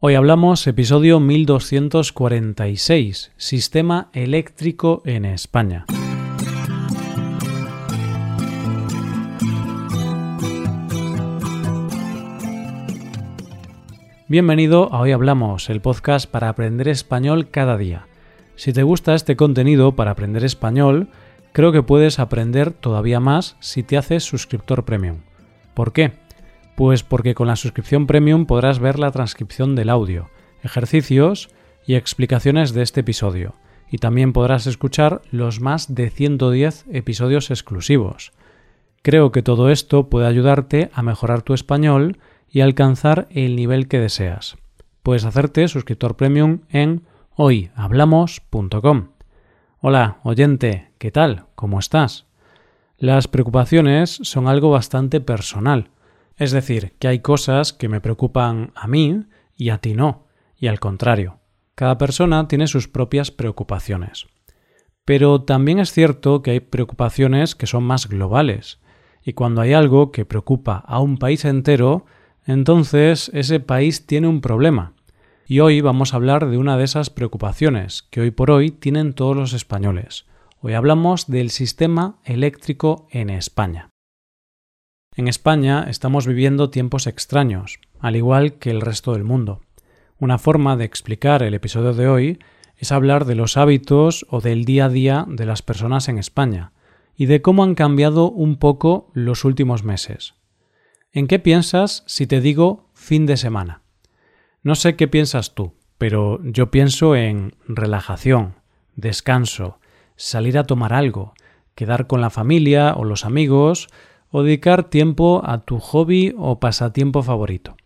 Hoy hablamos episodio 1246, Sistema eléctrico en España. Bienvenido a Hoy Hablamos, el podcast para aprender español cada día. Si te gusta este contenido para aprender español, creo que puedes aprender todavía más si te haces suscriptor premium. ¿Por qué? Pues porque con la suscripción premium podrás ver la transcripción del audio, ejercicios y explicaciones de este episodio, y también podrás escuchar los más de 110 episodios exclusivos. Creo que todo esto puede ayudarte a mejorar tu español y alcanzar el nivel que deseas. Puedes hacerte suscriptor premium en hoyhablamos.com. Hola, oyente, ¿qué tal? ¿Cómo estás? Las preocupaciones son algo bastante personal es decir, que hay cosas que me preocupan a mí y a ti no, y al contrario. Cada persona tiene sus propias preocupaciones. Pero también es cierto que hay preocupaciones que son más globales, y cuando hay algo que preocupa a un país entero, entonces ese país tiene un problema. Y hoy vamos a hablar de una de esas preocupaciones que hoy por hoy tienen todos los españoles. Hoy hablamos del sistema eléctrico en España. En España estamos viviendo tiempos extraños, al igual que el resto del mundo. Una forma de explicar el episodio de hoy es hablar de los hábitos o del día a día de las personas en España y de cómo han cambiado un poco los últimos meses. ¿En qué piensas si te digo fin de semana? No sé qué piensas tú, pero yo pienso en relajación, descanso, salir a tomar algo, quedar con la familia o los amigos o dedicar tiempo a tu hobby o pasatiempo favorito.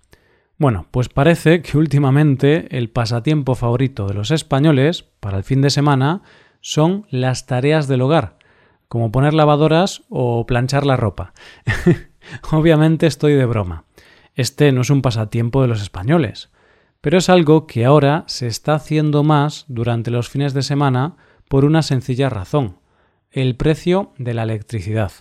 Bueno, pues parece que últimamente el pasatiempo favorito de los españoles para el fin de semana son las tareas del hogar, como poner lavadoras o planchar la ropa. Obviamente estoy de broma. Este no es un pasatiempo de los españoles, pero es algo que ahora se está haciendo más durante los fines de semana por una sencilla razón, el precio de la electricidad.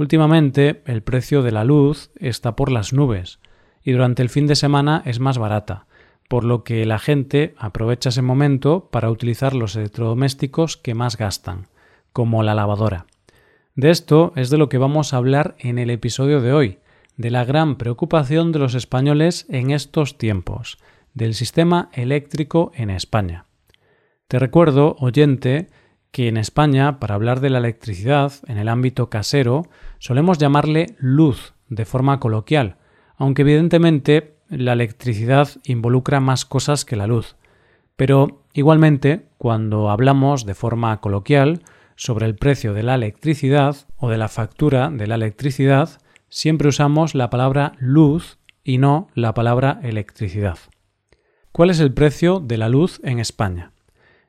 Últimamente el precio de la luz está por las nubes y durante el fin de semana es más barata, por lo que la gente aprovecha ese momento para utilizar los electrodomésticos que más gastan, como la lavadora. De esto es de lo que vamos a hablar en el episodio de hoy, de la gran preocupación de los españoles en estos tiempos, del sistema eléctrico en España. Te recuerdo, oyente, que en España, para hablar de la electricidad en el ámbito casero, solemos llamarle luz de forma coloquial, aunque evidentemente la electricidad involucra más cosas que la luz. Pero igualmente, cuando hablamos de forma coloquial sobre el precio de la electricidad o de la factura de la electricidad, siempre usamos la palabra luz y no la palabra electricidad. ¿Cuál es el precio de la luz en España?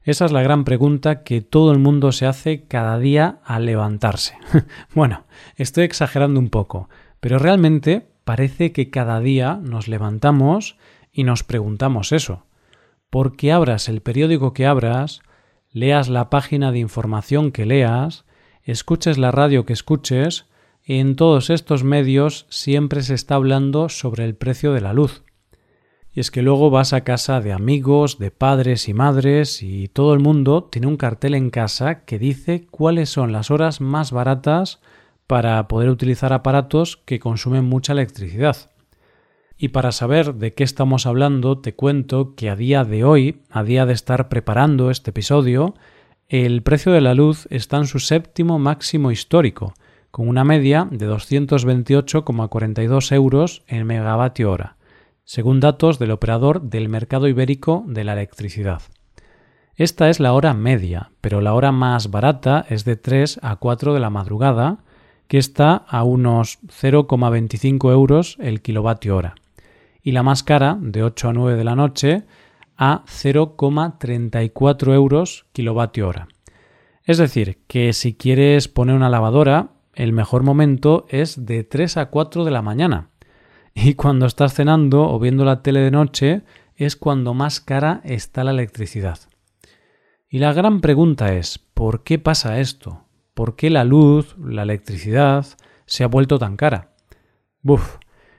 Esa es la gran pregunta que todo el mundo se hace cada día al levantarse. bueno, estoy exagerando un poco, pero realmente parece que cada día nos levantamos y nos preguntamos eso. Porque abras el periódico que abras, leas la página de información que leas, escuches la radio que escuches, en todos estos medios siempre se está hablando sobre el precio de la luz. Y es que luego vas a casa de amigos, de padres y madres y todo el mundo tiene un cartel en casa que dice cuáles son las horas más baratas para poder utilizar aparatos que consumen mucha electricidad. Y para saber de qué estamos hablando, te cuento que a día de hoy, a día de estar preparando este episodio, el precio de la luz está en su séptimo máximo histórico, con una media de 228,42 euros en megavatio hora según datos del operador del mercado ibérico de la electricidad. Esta es la hora media, pero la hora más barata es de 3 a 4 de la madrugada, que está a unos 0,25 euros el kilovatio hora, y la más cara, de 8 a 9 de la noche, a 0,34 euros kilovatio hora. Es decir, que si quieres poner una lavadora, el mejor momento es de 3 a 4 de la mañana, y cuando estás cenando o viendo la tele de noche es cuando más cara está la electricidad. Y la gran pregunta es, ¿por qué pasa esto? ¿Por qué la luz, la electricidad, se ha vuelto tan cara? Buf,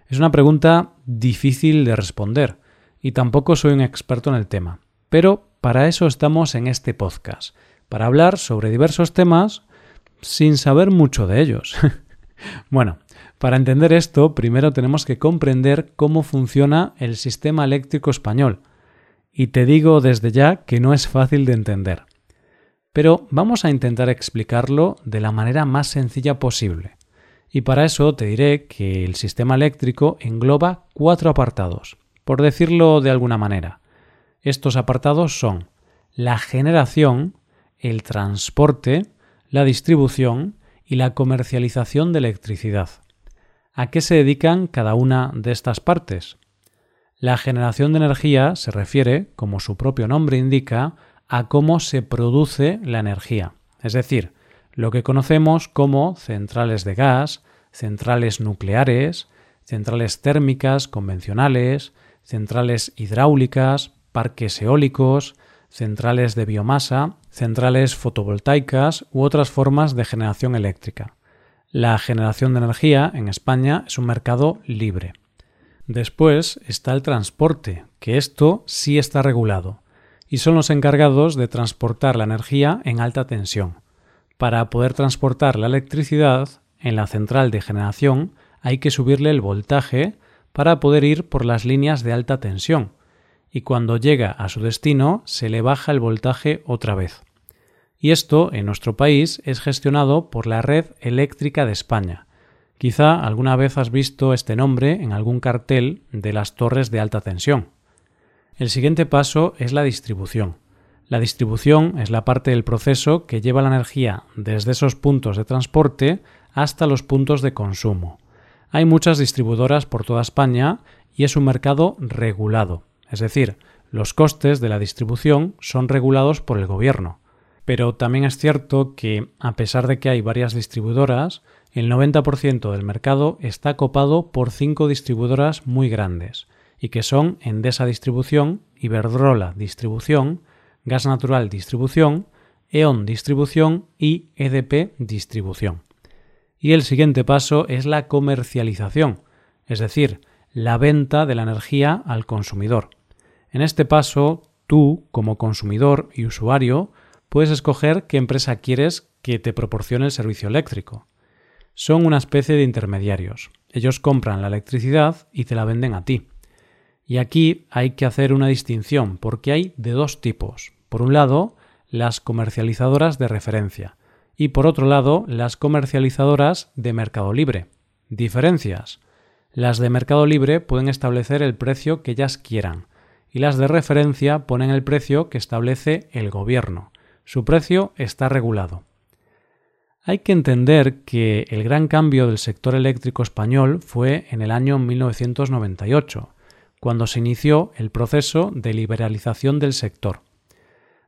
es una pregunta difícil de responder, y tampoco soy un experto en el tema. Pero para eso estamos en este podcast, para hablar sobre diversos temas sin saber mucho de ellos. bueno, para entender esto, primero tenemos que comprender cómo funciona el sistema eléctrico español. Y te digo desde ya que no es fácil de entender. Pero vamos a intentar explicarlo de la manera más sencilla posible. Y para eso te diré que el sistema eléctrico engloba cuatro apartados, por decirlo de alguna manera. Estos apartados son la generación, el transporte, la distribución y la comercialización de electricidad. ¿A qué se dedican cada una de estas partes? La generación de energía se refiere, como su propio nombre indica, a cómo se produce la energía, es decir, lo que conocemos como centrales de gas, centrales nucleares, centrales térmicas convencionales, centrales hidráulicas, parques eólicos, centrales de biomasa, centrales fotovoltaicas u otras formas de generación eléctrica. La generación de energía en España es un mercado libre. Después está el transporte, que esto sí está regulado, y son los encargados de transportar la energía en alta tensión. Para poder transportar la electricidad, en la central de generación hay que subirle el voltaje para poder ir por las líneas de alta tensión, y cuando llega a su destino se le baja el voltaje otra vez. Y esto en nuestro país es gestionado por la Red Eléctrica de España. Quizá alguna vez has visto este nombre en algún cartel de las torres de alta tensión. El siguiente paso es la distribución. La distribución es la parte del proceso que lleva la energía desde esos puntos de transporte hasta los puntos de consumo. Hay muchas distribuidoras por toda España y es un mercado regulado. Es decir, los costes de la distribución son regulados por el gobierno. Pero también es cierto que, a pesar de que hay varias distribuidoras, el 90% del mercado está copado por cinco distribuidoras muy grandes, y que son Endesa Distribución, Iberdrola Distribución, Gas Natural Distribución, E.ON Distribución y EDP Distribución. Y el siguiente paso es la comercialización, es decir, la venta de la energía al consumidor. En este paso, tú, como consumidor y usuario, puedes escoger qué empresa quieres que te proporcione el servicio eléctrico. Son una especie de intermediarios. Ellos compran la electricidad y te la venden a ti. Y aquí hay que hacer una distinción porque hay de dos tipos. Por un lado, las comercializadoras de referencia y por otro lado, las comercializadoras de Mercado Libre. Diferencias. Las de Mercado Libre pueden establecer el precio que ellas quieran, y las de referencia ponen el precio que establece el gobierno. Su precio está regulado. Hay que entender que el gran cambio del sector eléctrico español fue en el año 1998, cuando se inició el proceso de liberalización del sector.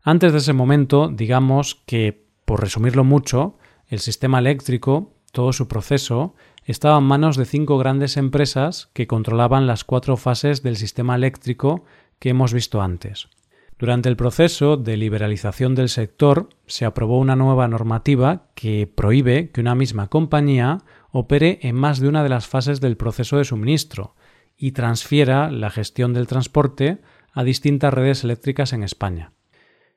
Antes de ese momento, digamos que, por resumirlo mucho, el sistema eléctrico, todo su proceso, estaba en manos de cinco grandes empresas que controlaban las cuatro fases del sistema eléctrico que hemos visto antes. Durante el proceso de liberalización del sector se aprobó una nueva normativa que prohíbe que una misma compañía opere en más de una de las fases del proceso de suministro y transfiera la gestión del transporte a distintas redes eléctricas en España.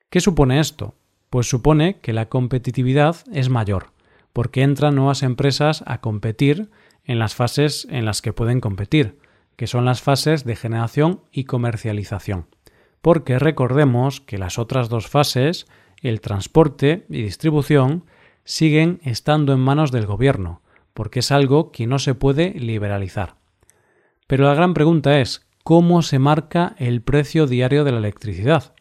¿Qué supone esto? Pues supone que la competitividad es mayor, porque entran nuevas empresas a competir en las fases en las que pueden competir, que son las fases de generación y comercialización. Porque recordemos que las otras dos fases, el transporte y distribución, siguen estando en manos del gobierno, porque es algo que no se puede liberalizar. Pero la gran pregunta es, ¿cómo se marca el precio diario de la electricidad?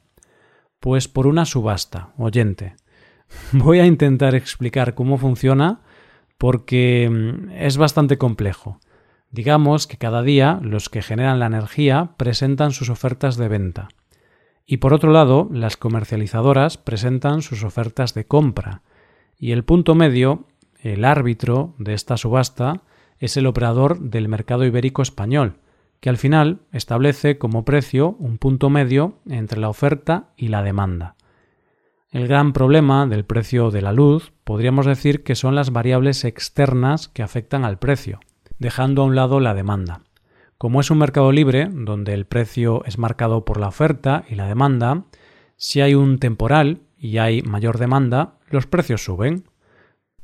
Pues por una subasta, oyente. Voy a intentar explicar cómo funciona porque mm, es bastante complejo. Digamos que cada día los que generan la energía presentan sus ofertas de venta. Y por otro lado, las comercializadoras presentan sus ofertas de compra. Y el punto medio, el árbitro de esta subasta, es el operador del mercado ibérico español, que al final establece como precio un punto medio entre la oferta y la demanda. El gran problema del precio de la luz podríamos decir que son las variables externas que afectan al precio dejando a un lado la demanda. Como es un mercado libre, donde el precio es marcado por la oferta y la demanda, si hay un temporal y hay mayor demanda, los precios suben.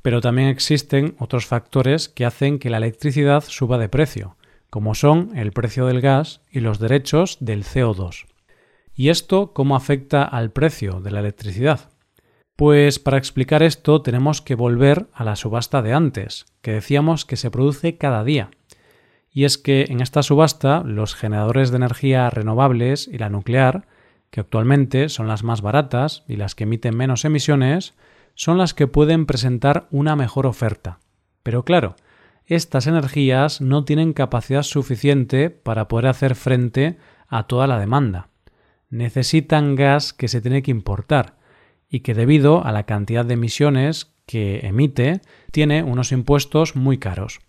Pero también existen otros factores que hacen que la electricidad suba de precio, como son el precio del gas y los derechos del CO2. ¿Y esto cómo afecta al precio de la electricidad? Pues para explicar esto tenemos que volver a la subasta de antes, que decíamos que se produce cada día. Y es que en esta subasta los generadores de energía renovables y la nuclear, que actualmente son las más baratas y las que emiten menos emisiones, son las que pueden presentar una mejor oferta. Pero claro, estas energías no tienen capacidad suficiente para poder hacer frente a toda la demanda. Necesitan gas que se tiene que importar y que debido a la cantidad de emisiones que emite tiene unos impuestos muy caros.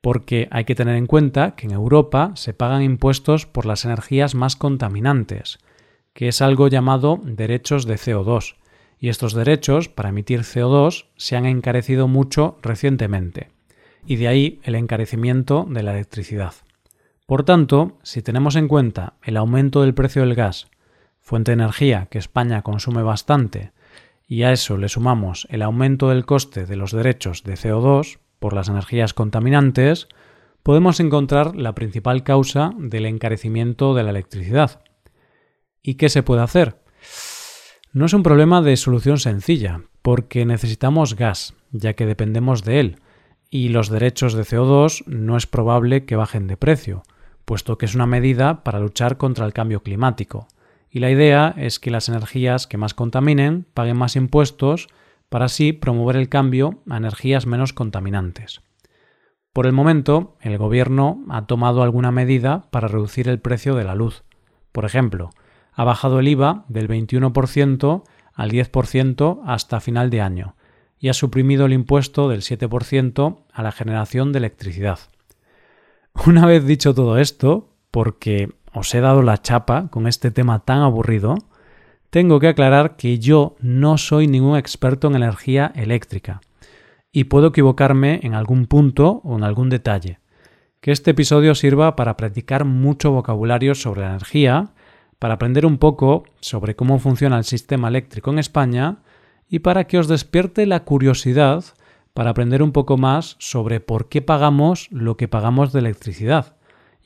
Porque hay que tener en cuenta que en Europa se pagan impuestos por las energías más contaminantes, que es algo llamado derechos de CO2, y estos derechos para emitir CO2 se han encarecido mucho recientemente, y de ahí el encarecimiento de la electricidad. Por tanto, si tenemos en cuenta el aumento del precio del gas, fuente de energía que España consume bastante, y a eso le sumamos el aumento del coste de los derechos de CO2 por las energías contaminantes, podemos encontrar la principal causa del encarecimiento de la electricidad. ¿Y qué se puede hacer? No es un problema de solución sencilla, porque necesitamos gas, ya que dependemos de él, y los derechos de CO2 no es probable que bajen de precio, puesto que es una medida para luchar contra el cambio climático. Y la idea es que las energías que más contaminen paguen más impuestos para así promover el cambio a energías menos contaminantes. Por el momento, el Gobierno ha tomado alguna medida para reducir el precio de la luz. Por ejemplo, ha bajado el IVA del 21% al 10% hasta final de año y ha suprimido el impuesto del 7% a la generación de electricidad. Una vez dicho todo esto, porque os he dado la chapa con este tema tan aburrido, tengo que aclarar que yo no soy ningún experto en energía eléctrica y puedo equivocarme en algún punto o en algún detalle. Que este episodio sirva para practicar mucho vocabulario sobre la energía para aprender un poco sobre cómo funciona el sistema eléctrico en España y para que os despierte la curiosidad para aprender un poco más sobre por qué pagamos lo que pagamos de electricidad